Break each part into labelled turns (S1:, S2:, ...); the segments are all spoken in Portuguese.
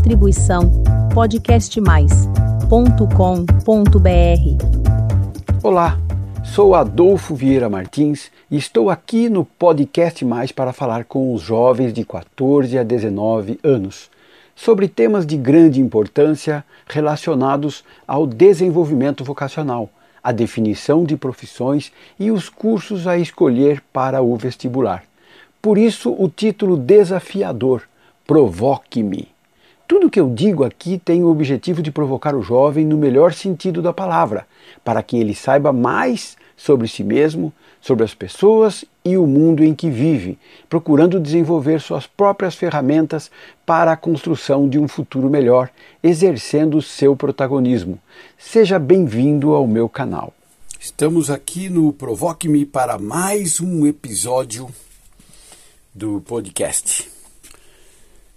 S1: Distribuição podcastmais.com.br.
S2: Olá, sou Adolfo Vieira Martins e estou aqui no Podcast Mais para falar com os jovens de 14 a 19 anos sobre temas de grande importância relacionados ao desenvolvimento vocacional, a definição de profissões e os cursos a escolher para o vestibular. Por isso, o título desafiador: Provoque-me. Tudo que eu digo aqui tem o objetivo de provocar o jovem no melhor sentido da palavra, para que ele saiba mais sobre si mesmo, sobre as pessoas e o mundo em que vive, procurando desenvolver suas próprias ferramentas para a construção de um futuro melhor, exercendo seu protagonismo. Seja bem-vindo ao meu canal.
S3: Estamos aqui no Provoque-me para mais um episódio do podcast.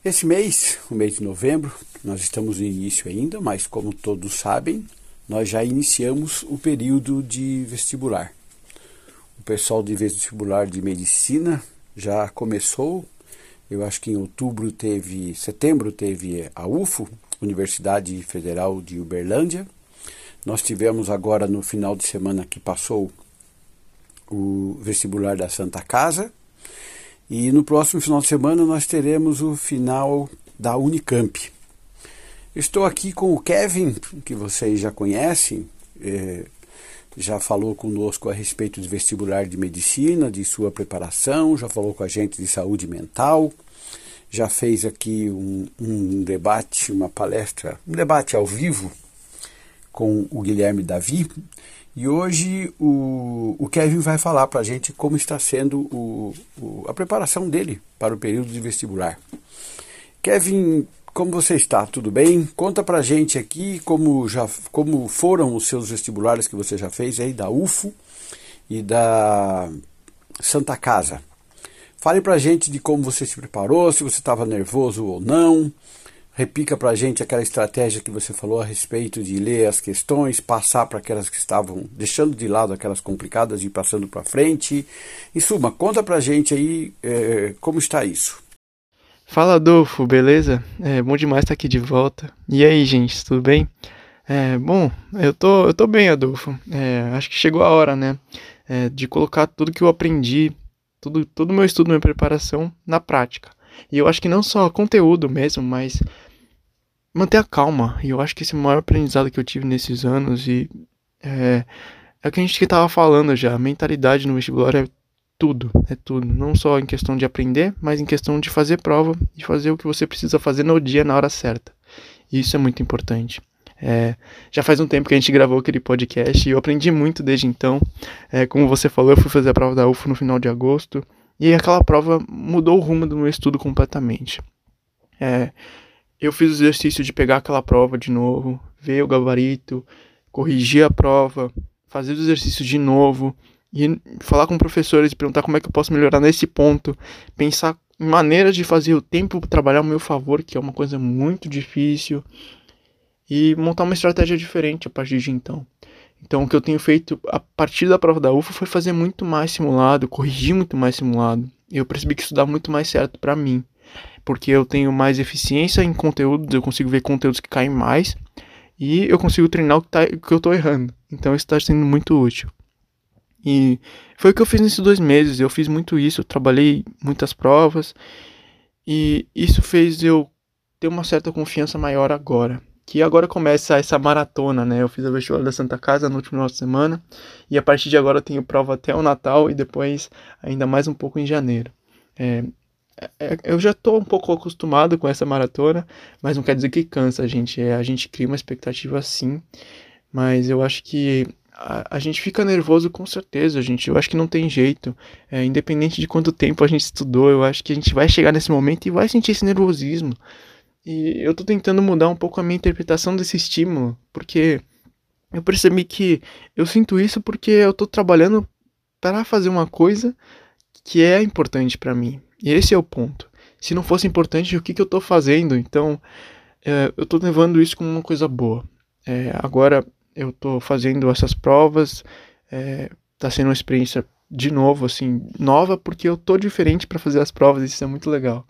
S3: Esse mês, o mês de novembro, nós estamos no início ainda, mas como todos sabem, nós já iniciamos o período de vestibular. O pessoal de vestibular de medicina já começou. Eu acho que em outubro teve, setembro teve a UFO, Universidade Federal de Uberlândia. Nós tivemos agora no final de semana que passou o vestibular da Santa Casa e no próximo final de semana nós teremos o final da Unicamp. Estou aqui com o Kevin, que vocês já conhecem, é, já falou conosco a respeito de vestibular de medicina, de sua preparação, já falou com a gente de saúde mental, já fez aqui um, um debate, uma palestra, um debate ao vivo com o Guilherme Davi. E hoje o, o Kevin vai falar para a gente como está sendo o, o, a preparação dele para o período de vestibular. Kevin, como você está? Tudo bem? Conta para a gente aqui como, já, como foram os seus vestibulares que você já fez aí da UFO e da Santa Casa. Fale para a gente de como você se preparou, se você estava nervoso ou não, Repica para a gente aquela estratégia que você falou a respeito de ler as questões, passar para aquelas que estavam deixando de lado aquelas complicadas e passando para frente. Em suma, conta para a gente aí é, como está isso.
S4: Fala Adolfo, beleza? É bom demais estar aqui de volta. E aí, gente, tudo bem? É, bom, eu tô, eu tô bem, Adolfo. É, acho que chegou a hora, né? É, de colocar tudo que eu aprendi, tudo, todo o meu estudo, minha preparação na prática. E eu acho que não só conteúdo mesmo, mas manter a calma. E eu acho que esse é o maior aprendizado que eu tive nesses anos e é, é o que a gente estava falando já. A mentalidade no vestibular é tudo, é tudo. Não só em questão de aprender, mas em questão de fazer prova e fazer o que você precisa fazer no dia, na hora certa. E isso é muito importante. É, já faz um tempo que a gente gravou aquele podcast e eu aprendi muito desde então. É, como você falou, eu fui fazer a prova da UFO no final de agosto e aquela prova mudou o rumo do meu estudo completamente. É, eu fiz o exercício de pegar aquela prova de novo, ver o gabarito, corrigir a prova, fazer os exercícios de novo e falar com professores perguntar como é que eu posso melhorar nesse ponto, pensar em maneiras de fazer o tempo trabalhar ao meu favor, que é uma coisa muito difícil, e montar uma estratégia diferente a partir de então. Então, o que eu tenho feito a partir da prova da UFA foi fazer muito mais simulado, corrigir muito mais simulado. Eu percebi que isso dá muito mais certo para mim porque eu tenho mais eficiência em conteúdos, eu consigo ver conteúdos que caem mais e eu consigo treinar o que, tá, que eu estou errando. Então isso está sendo muito útil. E foi o que eu fiz nesses dois meses. Eu fiz muito isso, eu trabalhei muitas provas e isso fez eu ter uma certa confiança maior agora. Que agora começa essa maratona, né? Eu fiz a vestibular da Santa Casa no último final de semana e a partir de agora eu tenho prova até o Natal e depois ainda mais um pouco em janeiro. É, eu já estou um pouco acostumado com essa maratona, mas não quer dizer que cansa, a gente. É, a gente cria uma expectativa sim, mas eu acho que a, a, gente fica nervoso com certeza, gente. Eu acho que não tem jeito. É, independente de quanto tempo a gente estudou, eu acho que a gente vai chegar nesse momento e vai sentir esse nervosismo. E eu estou tentando mudar um pouco a minha interpretação desse estímulo, porque eu percebi que eu sinto isso porque eu estou trabalhando para fazer uma coisa que é importante para mim. E esse é o ponto. Se não fosse importante, o que, que eu estou fazendo? Então, é, eu estou levando isso como uma coisa boa. É, agora eu estou fazendo essas provas, está é, sendo uma experiência de novo, assim, nova, porque eu tô diferente para fazer as provas, isso é muito legal.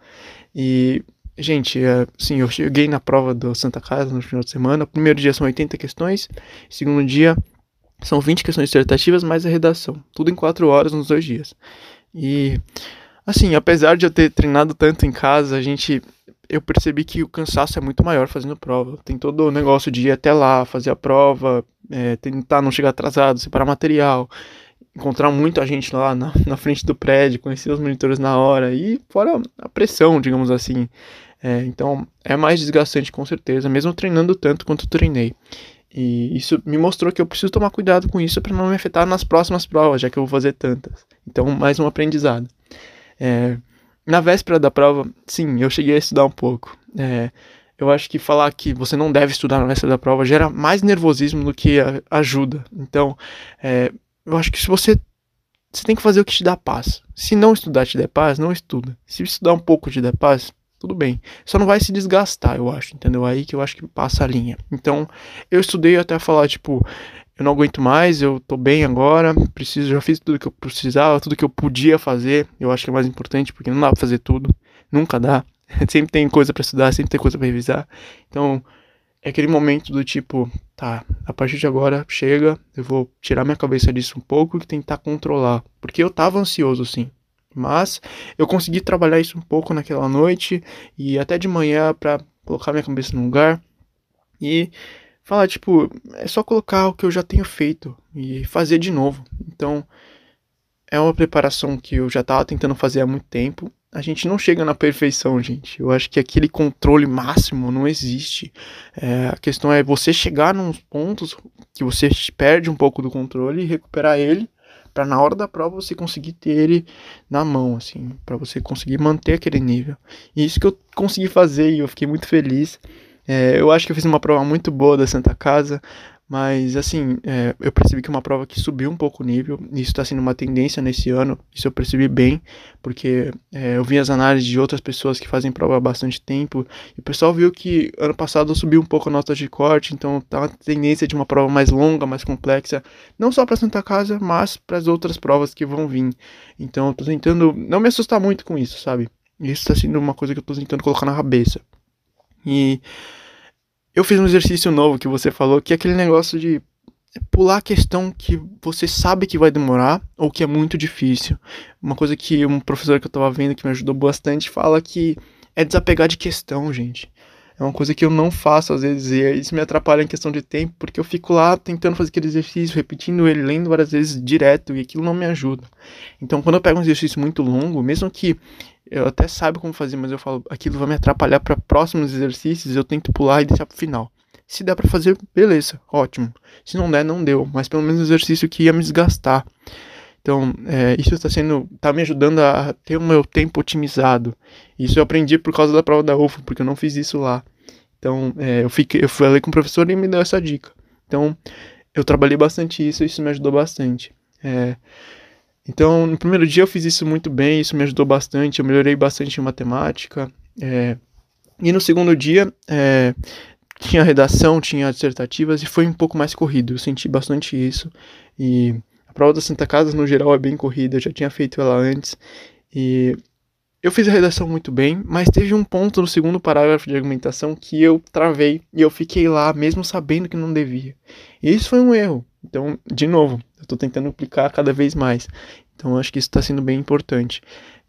S4: E gente, é, sim, eu cheguei na prova do Santa Casa no final de semana. O primeiro dia são 80 questões, segundo dia são 20 questões dissertativas mais a redação. Tudo em 4 horas nos dois dias. E, assim, apesar de eu ter treinado tanto em casa, a gente. Eu percebi que o cansaço é muito maior fazendo prova. Tem todo o negócio de ir até lá, fazer a prova, é, tentar não chegar atrasado, separar material, encontrar muita gente lá na, na, frente do prédio, conhecer os monitores na hora e fora a pressão, digamos assim. É, então é mais desgastante com certeza, mesmo treinando tanto quanto treinei. E isso me mostrou que eu preciso tomar cuidado com isso para não me afetar nas próximas provas, já que eu vou fazer tantas. Então, mais um aprendizado. É, na véspera da prova, sim, eu cheguei a estudar um pouco. É, eu acho que falar que você não deve estudar na véspera da prova gera mais nervosismo do que ajuda. Então, é, eu acho que se você você tem que fazer o que te dá paz. Se não estudar te der paz, não estuda. Se estudar um pouco te der paz, tudo bem. Só não vai se desgastar, eu acho, entendeu? Aí que eu acho que passa a linha. Então, eu estudei até falar, tipo, eu não aguento mais, eu tô bem agora, preciso, já fiz tudo que eu precisava, tudo que eu podia fazer. Eu acho que é mais importante, porque não dá pra fazer tudo. Nunca dá. sempre tem coisa para estudar, sempre tem coisa para revisar. Então, é aquele momento do tipo, tá, a partir de agora chega, eu vou tirar minha cabeça disso um pouco e tentar controlar. Porque eu tava ansioso sim. Mas eu consegui trabalhar isso um pouco naquela noite e até de manhã para colocar minha cabeça no lugar e falar, tipo, é só colocar o que eu já tenho feito e fazer de novo. Então, é uma preparação que eu já estava tentando fazer há muito tempo a gente não chega na perfeição, gente. Eu acho que aquele controle máximo não existe. É, a questão é você chegar nos pontos que você perde um pouco do controle e recuperar ele para na hora da prova você conseguir ter ele na mão, assim, para você conseguir manter aquele nível. E isso que eu consegui fazer e eu fiquei muito feliz. É, eu acho que eu fiz uma prova muito boa da Santa Casa. Mas, assim, é, eu percebi que é uma prova que subiu um pouco o nível. Isso está sendo uma tendência nesse ano. Isso eu percebi bem, porque é, eu vi as análises de outras pessoas que fazem prova há bastante tempo. E o pessoal viu que ano passado subiu um pouco a nota de corte. Então, tá uma tendência de uma prova mais longa, mais complexa. Não só para Santa Casa, mas para as outras provas que vão vir. Então, eu tô tentando não me assustar muito com isso, sabe? Isso está sendo uma coisa que eu tô tentando colocar na cabeça. E eu fiz um exercício novo que você falou, que é aquele negócio de pular a questão que você sabe que vai demorar ou que é muito difícil. Uma coisa que um professor que eu tava vendo que me ajudou bastante fala que é desapegar de questão, gente. É uma coisa que eu não faço às vezes e isso me atrapalha em questão de tempo, porque eu fico lá tentando fazer aquele exercício, repetindo ele, lendo várias vezes direto e aquilo não me ajuda. Então, quando eu pego um exercício muito longo, mesmo que eu até saiba como fazer, mas eu falo, aquilo vai me atrapalhar para próximos exercícios, eu tento pular e deixar pro final. Se der para fazer, beleza, ótimo. Se não der, não deu, mas pelo menos um exercício que ia me desgastar. Então, é, isso está sendo, tá me ajudando a ter o meu tempo otimizado. Isso eu aprendi por causa da prova da UFA, porque eu não fiz isso lá. Então, é, eu fiquei, eu falei com o professor e ele me deu essa dica. Então, eu trabalhei bastante isso, isso me ajudou bastante. É, então, no primeiro dia eu fiz isso muito bem, isso me ajudou bastante, eu melhorei bastante em matemática. É, e no segundo dia, é, tinha redação, tinha dissertativas e foi um pouco mais corrido, eu senti bastante isso. E a prova da Santa Casa, no geral, é bem corrida, eu já tinha feito ela antes. E eu fiz a redação muito bem, mas teve um ponto no segundo parágrafo de argumentação que eu travei e eu fiquei lá, mesmo sabendo que não devia. E isso foi um erro. Então, de novo, eu estou tentando aplicar cada vez mais. Então, acho que isso está sendo bem importante.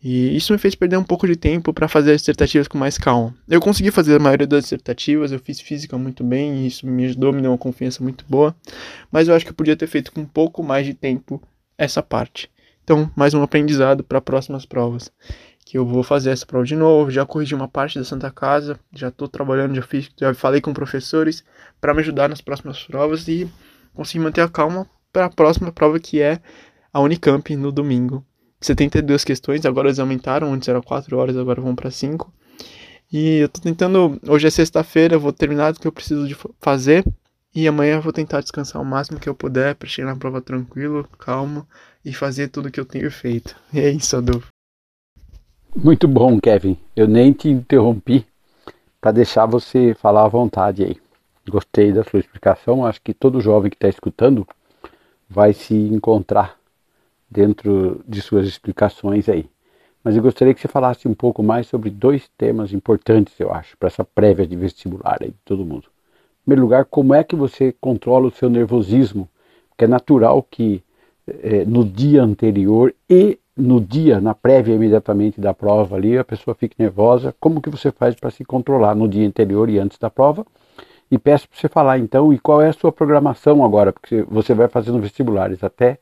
S4: E isso me fez perder um pouco de tempo para fazer as dissertativas com mais calma. Eu consegui fazer a maioria das dissertativas, eu fiz física muito bem, e isso me ajudou, me deu uma confiança muito boa. Mas eu acho que eu podia ter feito com um pouco mais de tempo essa parte. Então, mais um aprendizado para próximas provas. Que eu vou fazer essa prova de novo, já corrigi uma parte da Santa Casa, já estou trabalhando, já fiz, já falei com professores para me ajudar nas próximas provas e conseguir manter a calma para a próxima prova que é a Unicamp no domingo. 72 questões, agora eles aumentaram, antes era 4 horas, agora vão para 5. E eu tô tentando, hoje é sexta-feira, vou terminar o que eu preciso de fazer e amanhã eu vou tentar descansar o máximo que eu puder para chegar na prova tranquilo, calmo e fazer tudo que eu tenho feito. E é isso, Adolfo.
S2: Muito bom, Kevin. Eu nem te interrompi para deixar você falar à vontade aí. Gostei da sua explicação. Acho que todo jovem que está escutando vai se encontrar dentro de suas explicações aí. mas eu gostaria que você falasse um pouco mais sobre dois temas importantes, eu acho, para essa prévia de vestibular aí de todo mundo. Em primeiro lugar, como é que você controla o seu nervosismo? Porque é natural que é, no dia anterior e no dia, na prévia imediatamente da prova ali, a pessoa fique nervosa. Como que você faz para se controlar no dia anterior e antes da prova? E peço para você falar então, e qual é a sua programação agora? Porque você vai fazendo vestibulares até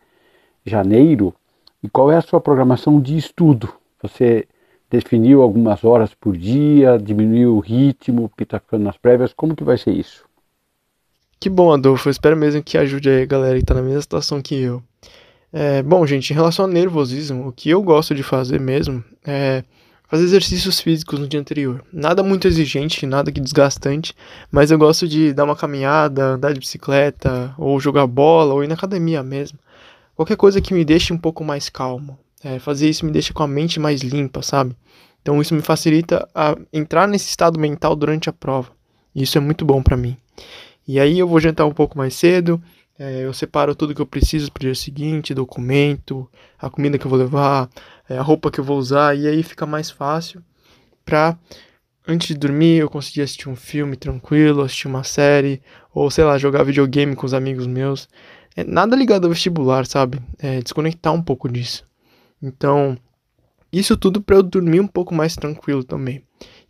S2: janeiro, e qual é a sua programação de estudo? Você definiu algumas horas por dia, diminuiu o ritmo, está ficando nas prévias, como que vai ser isso?
S4: Que bom, Adolfo, eu espero mesmo que ajude aí a galera que está na mesma situação que eu. É, bom, gente, em relação ao nervosismo, o que eu gosto de fazer mesmo é fazer exercícios físicos no dia anterior. Nada muito exigente, nada que desgastante, mas eu gosto de dar uma caminhada, andar de bicicleta, ou jogar bola, ou ir na academia mesmo. Qualquer coisa que me deixe um pouco mais calmo. É, fazer isso me deixa com a mente mais limpa, sabe? Então isso me facilita a entrar nesse estado mental durante a prova. E isso é muito bom para mim. E aí eu vou jantar um pouco mais cedo, é, eu separo tudo que eu preciso para o dia seguinte, documento, a comida que eu vou levar, é, a roupa que eu vou usar, e aí fica mais fácil para antes de dormir eu conseguir assistir um filme tranquilo, assistir uma série, ou sei lá, jogar videogame com os amigos meus. É nada ligado ao vestibular, sabe? É desconectar um pouco disso. Então, isso tudo para eu dormir um pouco mais tranquilo também.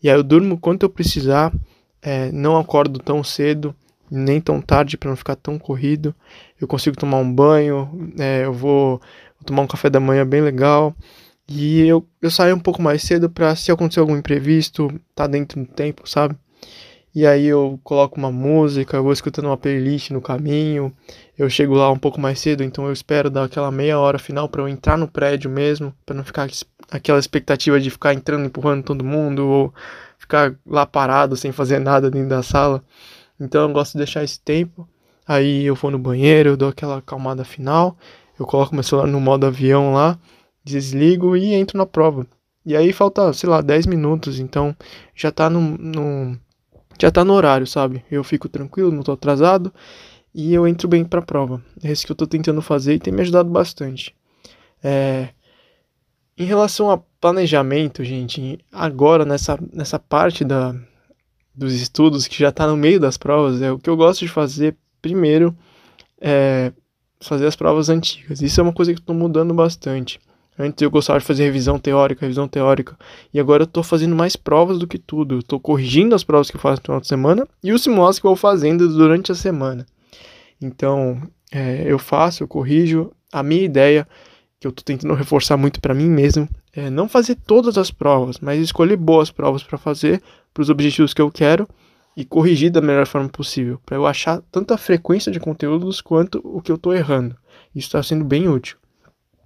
S4: E aí eu durmo quanto eu precisar, é, não acordo tão cedo, nem tão tarde para não ficar tão corrido. Eu consigo tomar um banho, é, eu vou, tomar um café da manhã bem legal. E eu, eu saio um pouco mais cedo para se acontecer algum imprevisto, tá dentro do tempo, sabe? E aí eu coloco uma música, eu vou escutando uma playlist no caminho. Eu chego lá um pouco mais cedo, então eu espero dar aquela meia hora final para eu entrar no prédio mesmo, para não ficar aquela expectativa de ficar entrando empurrando todo mundo ou ficar lá parado sem fazer nada dentro da sala. Então eu gosto de deixar esse tempo. Aí eu vou no banheiro, eu dou aquela acalmada final, eu coloco meu celular no modo avião lá, desligo e entro na prova. E aí falta, sei lá, 10 minutos, então já tá no, no já tá no horário, sabe? Eu fico tranquilo, não tô atrasado e eu entro bem pra prova. É isso que eu tô tentando fazer e tem me ajudado bastante. É... Em relação a planejamento, gente, agora nessa, nessa parte da, dos estudos que já tá no meio das provas, é o que eu gosto de fazer primeiro é fazer as provas antigas. Isso é uma coisa que tô mudando bastante. Antes eu gostava de fazer revisão teórica, revisão teórica. E agora eu tô fazendo mais provas do que tudo. Tô corrigindo as provas que eu faço no final de semana e os simulados que eu vou fazendo durante a semana. Então, é, eu faço, eu corrijo. A minha ideia, que eu tô tentando reforçar muito para mim mesmo, é não fazer todas as provas, mas escolher boas provas para fazer, para os objetivos que eu quero e corrigir da melhor forma possível, para eu achar tanto a frequência de conteúdos quanto o que eu tô errando. Isso está sendo bem útil.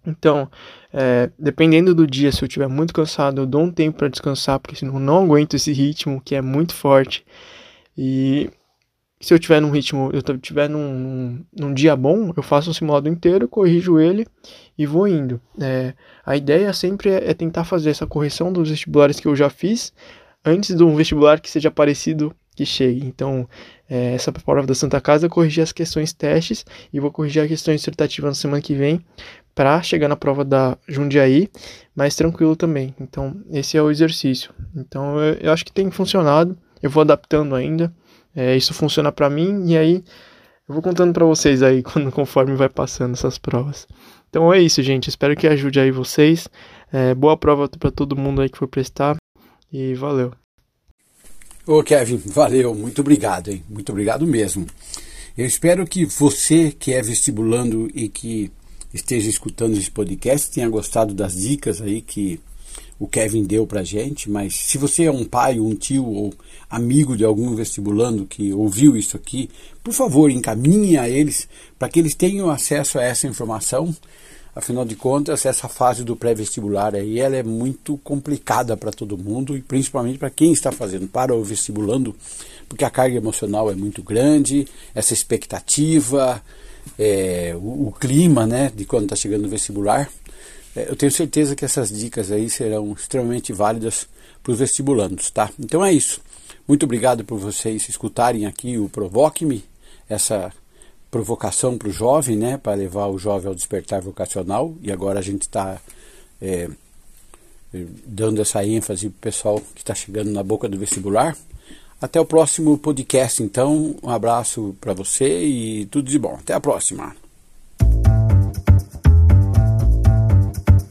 S4: Então, é, dependendo do dia, se eu estiver muito cansado, eu dou um tempo para descansar, porque senão eu não aguento esse ritmo que é muito forte. E se eu tiver num ritmo, eu tiver num, num, num dia bom, eu faço um simulado inteiro, corrijo ele e vou indo. É, a ideia sempre é, é tentar fazer essa correção dos vestibulares que eu já fiz antes de um vestibular que seja parecido que chegue. Então, é, essa prova da Santa Casa, eu corrigi as questões testes e vou corrigir as questões dissertativas na semana que vem para chegar na prova da Jundiaí mais tranquilo também. Então, esse é o exercício. Então, eu, eu acho que tem funcionado. Eu vou adaptando ainda. É, isso funciona para mim e aí eu vou contando para vocês aí quando conforme vai passando essas provas. Então é isso, gente. Espero que ajude aí vocês. É, boa prova para todo mundo aí que for prestar e valeu.
S3: Ô Kevin, valeu, muito obrigado, hein? Muito obrigado mesmo. Eu espero que você que é vestibulando e que esteja escutando esse podcast tenha gostado das dicas aí que o Kevin deu pra gente, mas se você é um pai, um tio ou amigo de algum vestibulando que ouviu isso aqui, por favor, encaminhe a eles para que eles tenham acesso a essa informação. Afinal de contas, essa fase do pré-vestibular aí, ela é muito complicada para todo mundo e principalmente para quem está fazendo, para o vestibulando, porque a carga emocional é muito grande, essa expectativa, é, o, o, clima né, de quando está chegando no vestibular. É, eu tenho certeza que essas dicas aí serão extremamente válidas para os vestibulandos, tá? Então é isso. Muito obrigado por vocês escutarem aqui o Provoque-me, essa provocação para o jovem, né, para levar o jovem ao despertar vocacional. E agora a gente está é, dando essa ênfase para o pessoal que está chegando na boca do vestibular. Até o próximo podcast, então. Um abraço para você e tudo de bom. Até a próxima.